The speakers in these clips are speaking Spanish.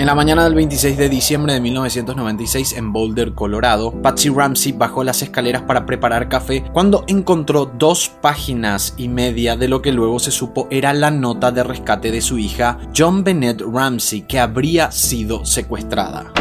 En la mañana del 26 de diciembre de 1996 en Boulder, Colorado, Patsy Ramsey bajó las escaleras para preparar café cuando encontró dos páginas y media de lo que luego se supo era la nota de rescate de su hija John Bennett Ramsey que habría sido secuestrada.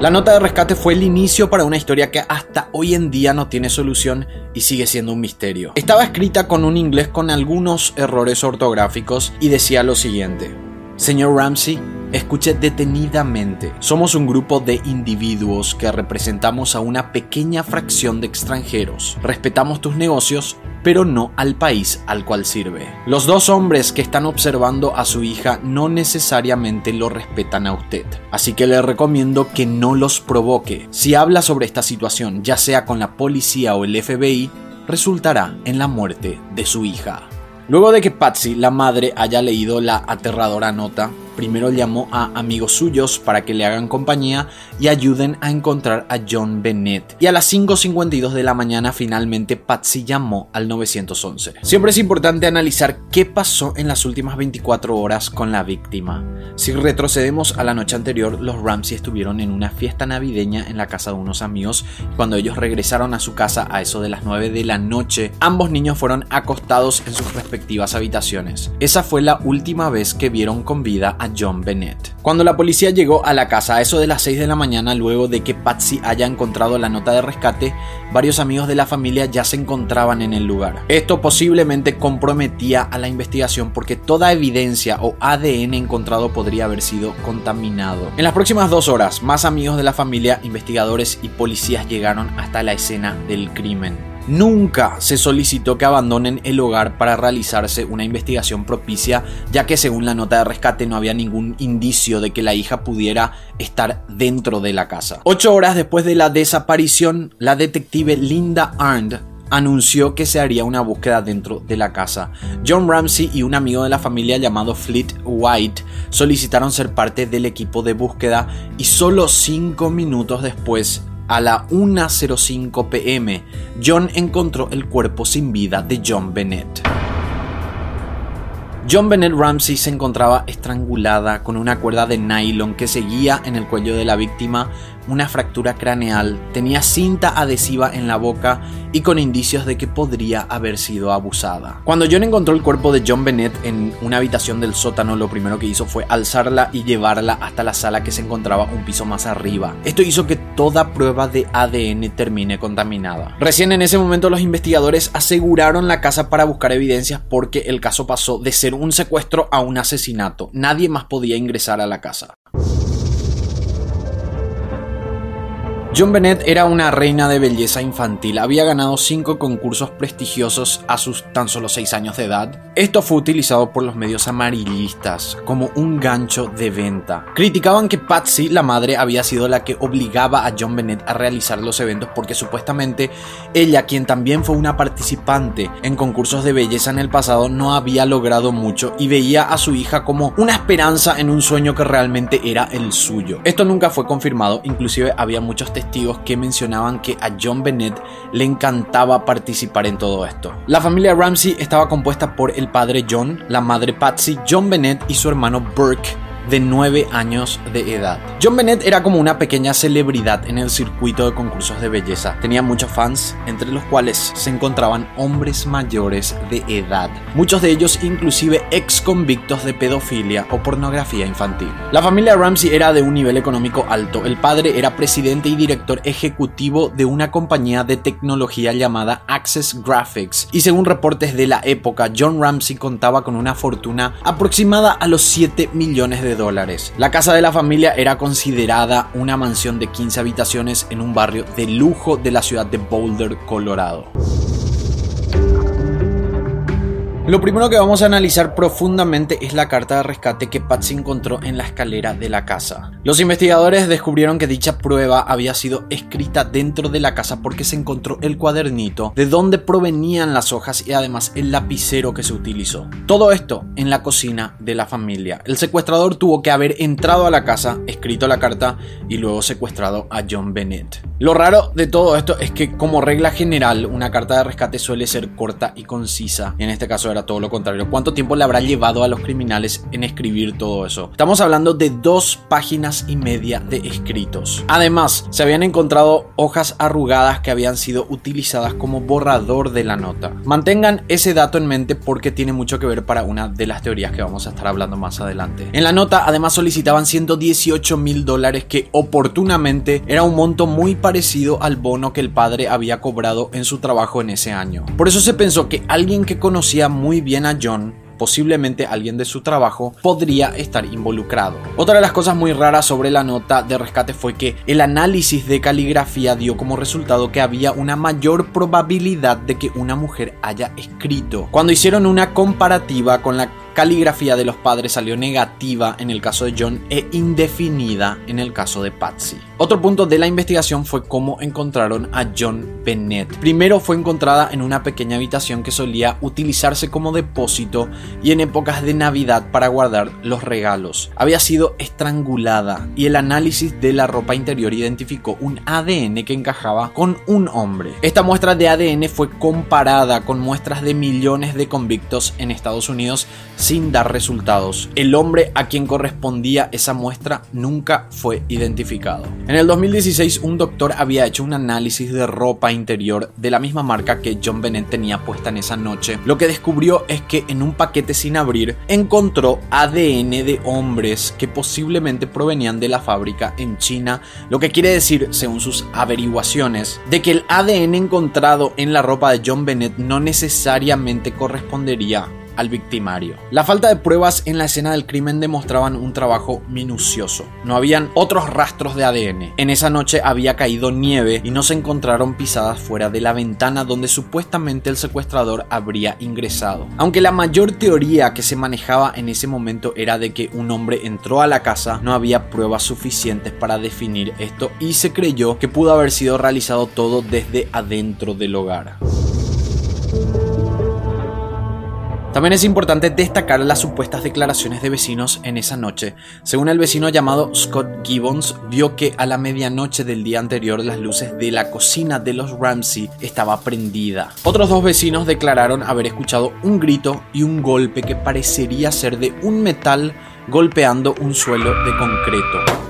La nota de rescate fue el inicio para una historia que hasta hoy en día no tiene solución y sigue siendo un misterio. Estaba escrita con un inglés con algunos errores ortográficos y decía lo siguiente. Señor Ramsey, escuche detenidamente. Somos un grupo de individuos que representamos a una pequeña fracción de extranjeros. Respetamos tus negocios, pero no al país al cual sirve. Los dos hombres que están observando a su hija no necesariamente lo respetan a usted, así que le recomiendo que no los provoque. Si habla sobre esta situación, ya sea con la policía o el FBI, resultará en la muerte de su hija. Luego de que Patsy, la madre, haya leído la aterradora nota, primero llamó a amigos suyos para que le hagan compañía y ayuden a encontrar a John Bennett. Y a las 5.52 de la mañana finalmente Patsy llamó al 911. Siempre es importante analizar qué pasó en las últimas 24 horas con la víctima. Si retrocedemos a la noche anterior, los Ramsey estuvieron en una fiesta navideña en la casa de unos amigos. Cuando ellos regresaron a su casa a eso de las 9 de la noche, ambos niños fueron acostados en sus respectivas habitaciones. Esa fue la última vez que vieron con vida a John Bennett. Cuando la policía llegó a la casa a eso de las 6 de la mañana, luego de que Patsy haya encontrado la nota de rescate, varios amigos de la familia ya se encontraban en el lugar. Esto posiblemente comprometía a la investigación porque toda evidencia o ADN encontrado podría haber sido contaminado. En las próximas dos horas, más amigos de la familia, investigadores y policías llegaron hasta la escena del crimen. Nunca se solicitó que abandonen el hogar para realizarse una investigación propicia, ya que según la nota de rescate no había ningún indicio de que la hija pudiera estar dentro de la casa. Ocho horas después de la desaparición, la detective Linda Arndt anunció que se haría una búsqueda dentro de la casa. John Ramsey y un amigo de la familia llamado Fleet White solicitaron ser parte del equipo de búsqueda y solo cinco minutos después a la 1.05 pm, John encontró el cuerpo sin vida de John Bennett. John Bennett Ramsey se encontraba estrangulada con una cuerda de nylon que seguía en el cuello de la víctima una fractura craneal, tenía cinta adhesiva en la boca y con indicios de que podría haber sido abusada. Cuando John encontró el cuerpo de John Bennett en una habitación del sótano, lo primero que hizo fue alzarla y llevarla hasta la sala que se encontraba un piso más arriba. Esto hizo que toda prueba de ADN termine contaminada. Recién en ese momento los investigadores aseguraron la casa para buscar evidencias porque el caso pasó de ser un secuestro a un asesinato. Nadie más podía ingresar a la casa. John Bennett era una reina de belleza infantil, había ganado cinco concursos prestigiosos a sus tan solo seis años de edad. Esto fue utilizado por los medios amarillistas como un gancho de venta. Criticaban que Patsy, la madre, había sido la que obligaba a John Bennett a realizar los eventos porque supuestamente ella, quien también fue una participante en concursos de belleza en el pasado, no había logrado mucho y veía a su hija como una esperanza en un sueño que realmente era el suyo. Esto nunca fue confirmado, inclusive había muchos testigos que mencionaban que a John Bennett le encantaba participar en todo esto. La familia Ramsey estaba compuesta por el padre John, la madre Patsy, John Bennett y su hermano Burke de 9 años de edad. John Bennett era como una pequeña celebridad en el circuito de concursos de belleza. Tenía muchos fans, entre los cuales se encontraban hombres mayores de edad, muchos de ellos inclusive ex convictos de pedofilia o pornografía infantil. La familia Ramsey era de un nivel económico alto. El padre era presidente y director ejecutivo de una compañía de tecnología llamada Access Graphics y según reportes de la época, John Ramsey contaba con una fortuna aproximada a los 7 millones de dólares. La casa de la familia era considerada una mansión de 15 habitaciones en un barrio de lujo de la ciudad de Boulder, Colorado. Lo primero que vamos a analizar profundamente es la carta de rescate que Patsy encontró en la escalera de la casa. Los investigadores descubrieron que dicha prueba había sido escrita dentro de la casa porque se encontró el cuadernito de donde provenían las hojas y además el lapicero que se utilizó. Todo esto en la cocina de la familia. El secuestrador tuvo que haber entrado a la casa, escrito la carta y luego secuestrado a John Bennett. Lo raro de todo esto es que como regla general una carta de rescate suele ser corta y concisa. En este caso era todo lo contrario. ¿Cuánto tiempo le habrá llevado a los criminales en escribir todo eso? Estamos hablando de dos páginas y media de escritos. Además, se habían encontrado hojas arrugadas que habían sido utilizadas como borrador de la nota. Mantengan ese dato en mente porque tiene mucho que ver para una de las teorías que vamos a estar hablando más adelante. En la nota además solicitaban 118 mil dólares que oportunamente era un monto muy parecido al bono que el padre había cobrado en su trabajo en ese año. Por eso se pensó que alguien que conocía muy bien a John posiblemente alguien de su trabajo, podría estar involucrado. Otra de las cosas muy raras sobre la nota de rescate fue que el análisis de caligrafía dio como resultado que había una mayor probabilidad de que una mujer haya escrito. Cuando hicieron una comparativa con la caligrafía de los padres salió negativa en el caso de John e indefinida en el caso de Patsy. Otro punto de la investigación fue cómo encontraron a John Bennett. Primero fue encontrada en una pequeña habitación que solía utilizarse como depósito y en épocas de Navidad para guardar los regalos. Había sido estrangulada y el análisis de la ropa interior identificó un ADN que encajaba con un hombre. Esta muestra de ADN fue comparada con muestras de millones de convictos en Estados Unidos sin dar resultados. El hombre a quien correspondía esa muestra nunca fue identificado. En el 2016 un doctor había hecho un análisis de ropa interior de la misma marca que John Bennett tenía puesta en esa noche. Lo que descubrió es que en un paquete sin abrir encontró ADN de hombres que posiblemente provenían de la fábrica en China, lo que quiere decir, según sus averiguaciones, de que el ADN encontrado en la ropa de John Bennett no necesariamente correspondería al victimario. La falta de pruebas en la escena del crimen demostraban un trabajo minucioso. No habían otros rastros de ADN. En esa noche había caído nieve y no se encontraron pisadas fuera de la ventana donde supuestamente el secuestrador habría ingresado. Aunque la mayor teoría que se manejaba en ese momento era de que un hombre entró a la casa, no había pruebas suficientes para definir esto y se creyó que pudo haber sido realizado todo desde adentro del hogar. También es importante destacar las supuestas declaraciones de vecinos en esa noche. Según el vecino llamado Scott Gibbons, vio que a la medianoche del día anterior las luces de la cocina de los Ramsey estaba prendida. Otros dos vecinos declararon haber escuchado un grito y un golpe que parecería ser de un metal golpeando un suelo de concreto.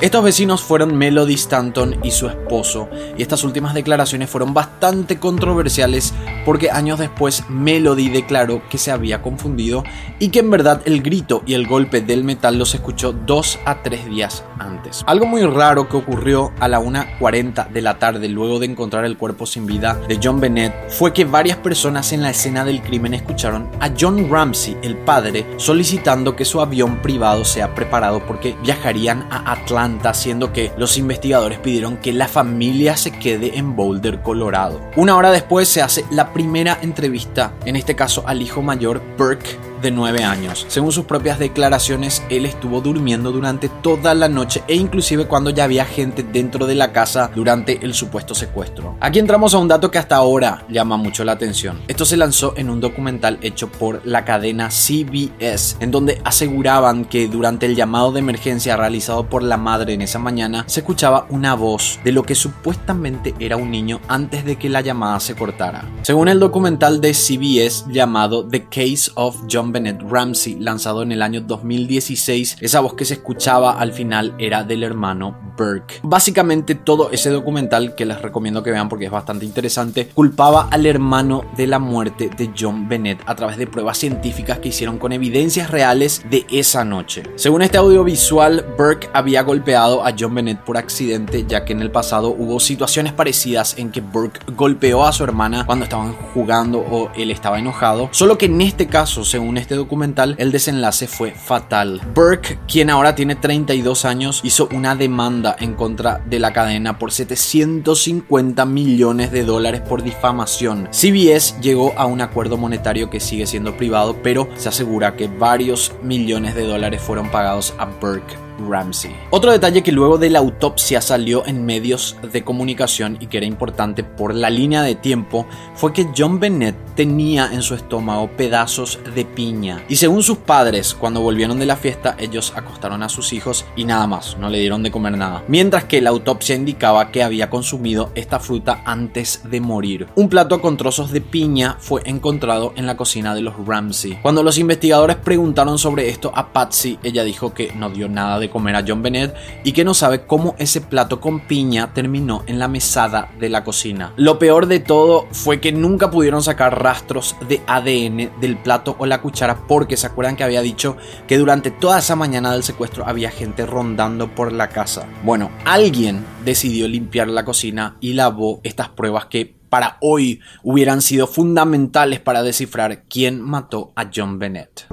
Estos vecinos fueron Melody Stanton y su esposo, y estas últimas declaraciones fueron bastante controversiales porque años después Melody declaró que se había confundido y que en verdad el grito y el golpe del metal los escuchó dos a tres días antes. Algo muy raro que ocurrió a la 1.40 de la tarde luego de encontrar el cuerpo sin vida de John Bennett fue que varias personas en la escena del crimen escucharon a John Ramsey, el padre, solicitando que su avión privado sea preparado porque viajarían a Atlanta haciendo que los investigadores pidieron que la familia se quede en Boulder, Colorado. Una hora después se hace la primera entrevista, en este caso al hijo mayor, Burke de 9 años. Según sus propias declaraciones, él estuvo durmiendo durante toda la noche e inclusive cuando ya había gente dentro de la casa durante el supuesto secuestro. Aquí entramos a un dato que hasta ahora llama mucho la atención. Esto se lanzó en un documental hecho por la cadena CBS, en donde aseguraban que durante el llamado de emergencia realizado por la madre en esa mañana, se escuchaba una voz de lo que supuestamente era un niño antes de que la llamada se cortara. Según el documental de CBS llamado The Case of John Bennett Ramsey, lanzado en el año 2016, esa voz que se escuchaba al final era del hermano Burke. Básicamente todo ese documental, que les recomiendo que vean porque es bastante interesante, culpaba al hermano de la muerte de John Bennett a través de pruebas científicas que hicieron con evidencias reales de esa noche. Según este audiovisual, Burke había golpeado a John Bennett por accidente, ya que en el pasado hubo situaciones parecidas en que Burke golpeó a su hermana cuando estaban jugando o él estaba enojado, solo que en este caso, según este documental, el desenlace fue fatal. Burke, quien ahora tiene 32 años, hizo una demanda en contra de la cadena por 750 millones de dólares por difamación. CBS llegó a un acuerdo monetario que sigue siendo privado, pero se asegura que varios millones de dólares fueron pagados a Burke Ramsey. Otro detalle que luego de la autopsia salió en medios de comunicación y que era importante por la línea de tiempo fue que John Bennett tenía en su estómago pedazos de piña. Y según sus padres, cuando volvieron de la fiesta, ellos acostaron a sus hijos y nada más, no le dieron de comer nada. Mientras que la autopsia indicaba que había consumido esta fruta antes de morir. Un plato con trozos de piña fue encontrado en la cocina de los Ramsey. Cuando los investigadores preguntaron sobre esto a Patsy, ella dijo que no dio nada de comer a John Bennett y que no sabe cómo ese plato con piña terminó en la mesada de la cocina. Lo peor de todo fue que nunca pudieron sacar rastros de ADN del plato o la cuchara porque se acuerdan que había dicho que durante toda esa mañana del secuestro había gente rondando por la casa. Bueno, alguien decidió limpiar la cocina y lavó estas pruebas que para hoy hubieran sido fundamentales para descifrar quién mató a John Bennett.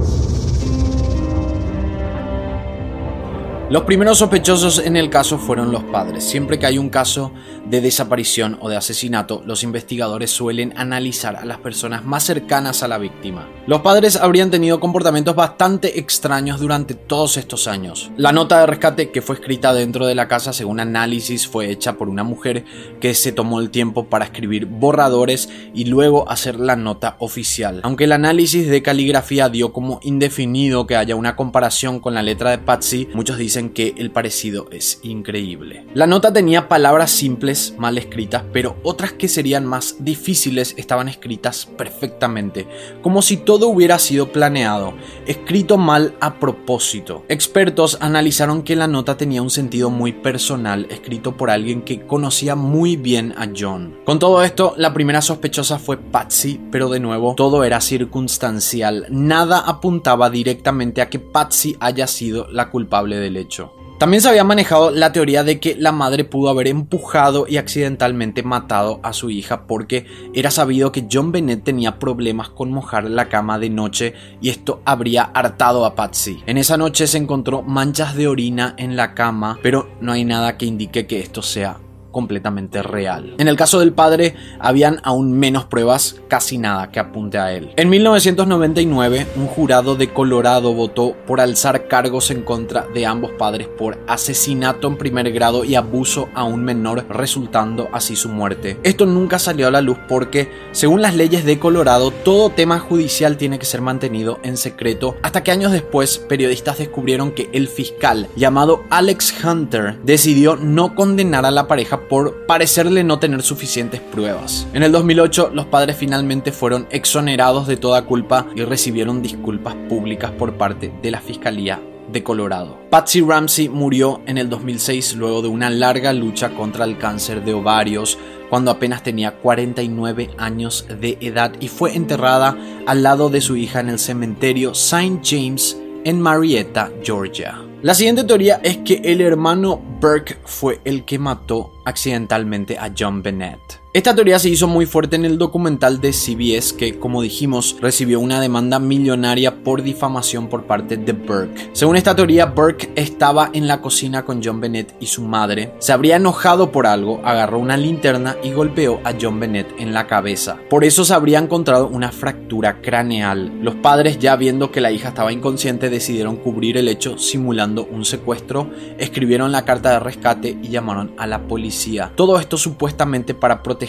Los primeros sospechosos en el caso fueron los padres. Siempre que hay un caso de desaparición o de asesinato, los investigadores suelen analizar a las personas más cercanas a la víctima. Los padres habrían tenido comportamientos bastante extraños durante todos estos años. La nota de rescate que fue escrita dentro de la casa, según análisis, fue hecha por una mujer que se tomó el tiempo para escribir borradores y luego hacer la nota oficial. Aunque el análisis de caligrafía dio como indefinido que haya una comparación con la letra de Patsy, muchos dicen que el parecido es increíble. La nota tenía palabras simples, mal escritas, pero otras que serían más difíciles estaban escritas perfectamente, como si todo hubiera sido planeado, escrito mal a propósito. Expertos analizaron que la nota tenía un sentido muy personal, escrito por alguien que conocía muy bien a John. Con todo esto, la primera sospechosa fue Patsy, pero de nuevo todo era circunstancial, nada apuntaba directamente a que Patsy haya sido la culpable del hecho. También se había manejado la teoría de que la madre pudo haber empujado y accidentalmente matado a su hija porque era sabido que John Bennett tenía problemas con mojar la cama de noche y esto habría hartado a Patsy. En esa noche se encontró manchas de orina en la cama, pero no hay nada que indique que esto sea completamente real. En el caso del padre, habían aún menos pruebas, casi nada que apunte a él. En 1999, un jurado de Colorado votó por alzar cargos en contra de ambos padres por asesinato en primer grado y abuso a un menor, resultando así su muerte. Esto nunca salió a la luz porque, según las leyes de Colorado, todo tema judicial tiene que ser mantenido en secreto, hasta que años después, periodistas descubrieron que el fiscal, llamado Alex Hunter, decidió no condenar a la pareja por parecerle no tener suficientes pruebas. En el 2008 los padres finalmente fueron exonerados de toda culpa y recibieron disculpas públicas por parte de la Fiscalía de Colorado. Patsy Ramsey murió en el 2006 luego de una larga lucha contra el cáncer de ovarios cuando apenas tenía 49 años de edad y fue enterrada al lado de su hija en el cementerio St. James en Marietta, Georgia. La siguiente teoría es que el hermano Burke fue el que mató accidentalmente a John Bennett. Esta teoría se hizo muy fuerte en el documental de CBS que, como dijimos, recibió una demanda millonaria por difamación por parte de Burke. Según esta teoría, Burke estaba en la cocina con John Bennett y su madre, se habría enojado por algo, agarró una linterna y golpeó a John Bennett en la cabeza. Por eso se habría encontrado una fractura craneal. Los padres, ya viendo que la hija estaba inconsciente, decidieron cubrir el hecho simulando un secuestro, escribieron la carta de rescate y llamaron a la policía. Todo esto supuestamente para proteger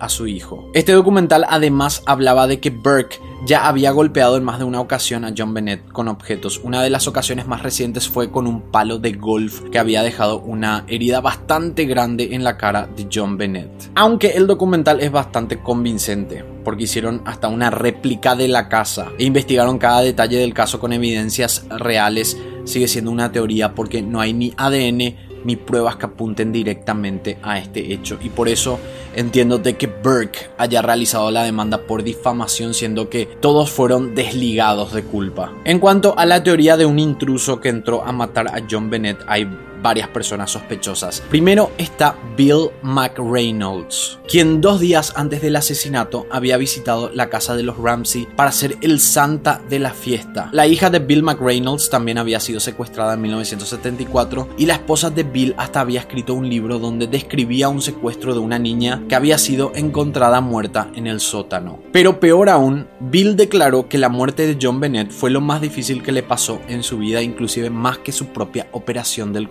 a su hijo. Este documental además hablaba de que Burke ya había golpeado en más de una ocasión a John Bennett con objetos. Una de las ocasiones más recientes fue con un palo de golf que había dejado una herida bastante grande en la cara de John Bennett. Aunque el documental es bastante convincente, porque hicieron hasta una réplica de la casa e investigaron cada detalle del caso con evidencias reales, sigue siendo una teoría porque no hay ni ADN ni pruebas que apunten directamente a este hecho y por eso entiendo de que Burke haya realizado la demanda por difamación siendo que todos fueron desligados de culpa. En cuanto a la teoría de un intruso que entró a matar a John Bennett hay varias personas sospechosas. Primero está Bill McReynolds, quien dos días antes del asesinato había visitado la casa de los Ramsey para ser el santa de la fiesta. La hija de Bill McReynolds también había sido secuestrada en 1974 y la esposa de Bill hasta había escrito un libro donde describía un secuestro de una niña que había sido encontrada muerta en el sótano. Pero peor aún, Bill declaró que la muerte de John Bennett fue lo más difícil que le pasó en su vida, inclusive más que su propia operación del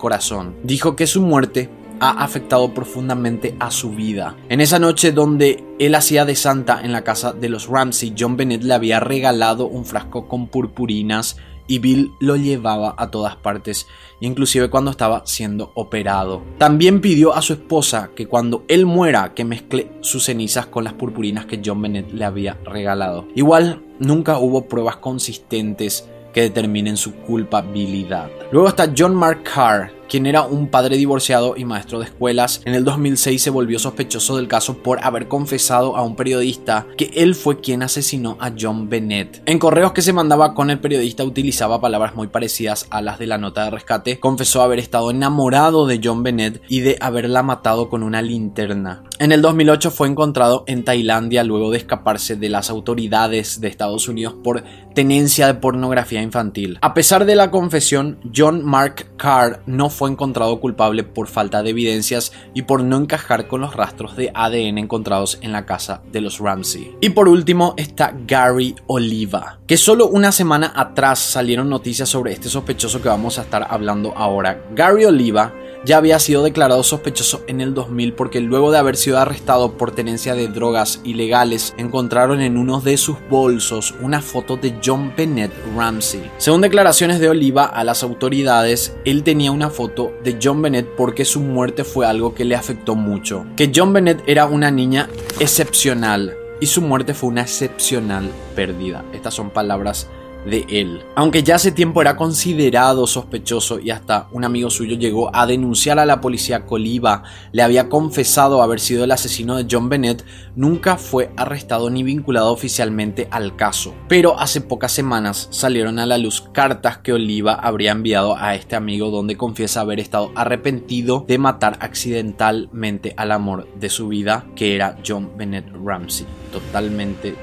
Dijo que su muerte ha afectado profundamente a su vida. En esa noche donde él hacía de santa en la casa de los Ramsey, John Bennett le había regalado un frasco con purpurinas y Bill lo llevaba a todas partes, inclusive cuando estaba siendo operado. También pidió a su esposa que cuando él muera que mezcle sus cenizas con las purpurinas que John Bennett le había regalado. Igual nunca hubo pruebas consistentes que determinen su culpabilidad. Luego está John Mark Carr, quien era un padre divorciado y maestro de escuelas, en el 2006 se volvió sospechoso del caso por haber confesado a un periodista que él fue quien asesinó a John Bennett. En correos que se mandaba con el periodista utilizaba palabras muy parecidas a las de la nota de rescate, confesó haber estado enamorado de John Bennett y de haberla matado con una linterna. En el 2008 fue encontrado en Tailandia luego de escaparse de las autoridades de Estados Unidos por tenencia de pornografía infantil. A pesar de la confesión, John Mark Carr no fue encontrado culpable por falta de evidencias y por no encajar con los rastros de ADN encontrados en la casa de los Ramsey. Y por último está Gary Oliva, que solo una semana atrás salieron noticias sobre este sospechoso que vamos a estar hablando ahora. Gary Oliva ya había sido declarado sospechoso en el 2000 porque luego de haber sido arrestado por tenencia de drogas ilegales, encontraron en uno de sus bolsos una foto de John Bennett Ramsey. Según declaraciones de Oliva a las autoridades, él tenía una foto de John Bennett porque su muerte fue algo que le afectó mucho. Que John Bennett era una niña excepcional y su muerte fue una excepcional pérdida. Estas son palabras de él. Aunque ya hace tiempo era considerado sospechoso y hasta un amigo suyo llegó a denunciar a la policía Coliva, le había confesado haber sido el asesino de John Bennett, nunca fue arrestado ni vinculado oficialmente al caso. Pero hace pocas semanas salieron a la luz cartas que Oliva habría enviado a este amigo donde confiesa haber estado arrepentido de matar accidentalmente al amor de su vida, que era John Bennett Ramsey. Totalmente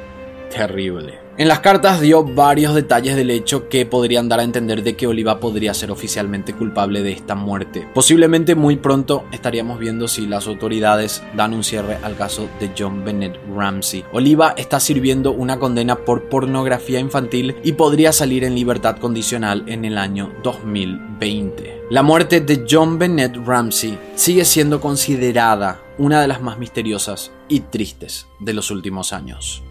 terrible. En las cartas dio varios detalles del hecho que podrían dar a entender de que Oliva podría ser oficialmente culpable de esta muerte. Posiblemente muy pronto estaríamos viendo si las autoridades dan un cierre al caso de John Bennett Ramsey. Oliva está sirviendo una condena por pornografía infantil y podría salir en libertad condicional en el año 2020. La muerte de John Bennett Ramsey sigue siendo considerada una de las más misteriosas y tristes de los últimos años.